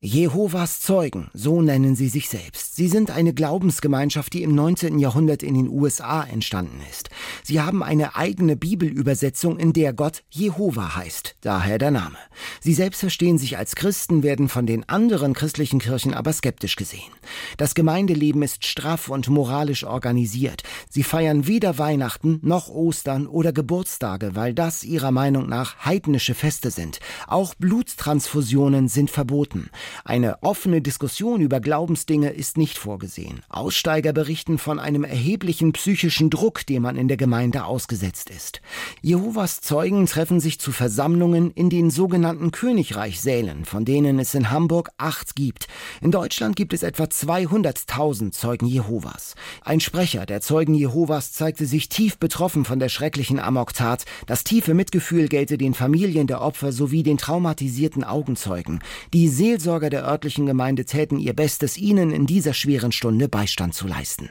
Jehovas Zeugen, so nennen sie sich selbst. Sie sind eine Glaubensgemeinschaft, die im 19. Jahrhundert in den USA entstanden ist. Sie haben eine eigene Bibelübersetzung, in der Gott Jehova heißt, daher der Name. Sie selbst verstehen sich als Christen, werden von den anderen christlichen Kirchen aber skeptisch gesehen. Das Gemeindeleben ist straff und moralisch organisiert. Sie feiern weder Weihnachten noch Ostern oder Geburtstage, weil das ihrer Meinung nach heidnische Feste sind. Auch Bluttransfusionen sind verboten. Eine offene Diskussion über Glaubensdinge ist nicht vorgesehen. Aussteiger berichten von einem erheblichen psychischen Druck, dem man in der Gemeinde ausgesetzt ist. Jehovas Zeugen treffen sich zu Versammlungen in den sogenannten Königreichsälen, von denen es in Hamburg acht gibt. In Deutschland gibt es etwa 200.000 Zeugen Jehovas. Ein Sprecher der Zeugen Jehovas zeigte sich tief betroffen von der schrecklichen Amoktat. Das tiefe Mitgefühl gelte den Familien der Opfer sowie den traumatisierten Augenzeugen. Die Seelsorge Seelsorger der örtlichen Gemeinde täten ihr Bestes, ihnen in dieser schweren Stunde Beistand zu leisten.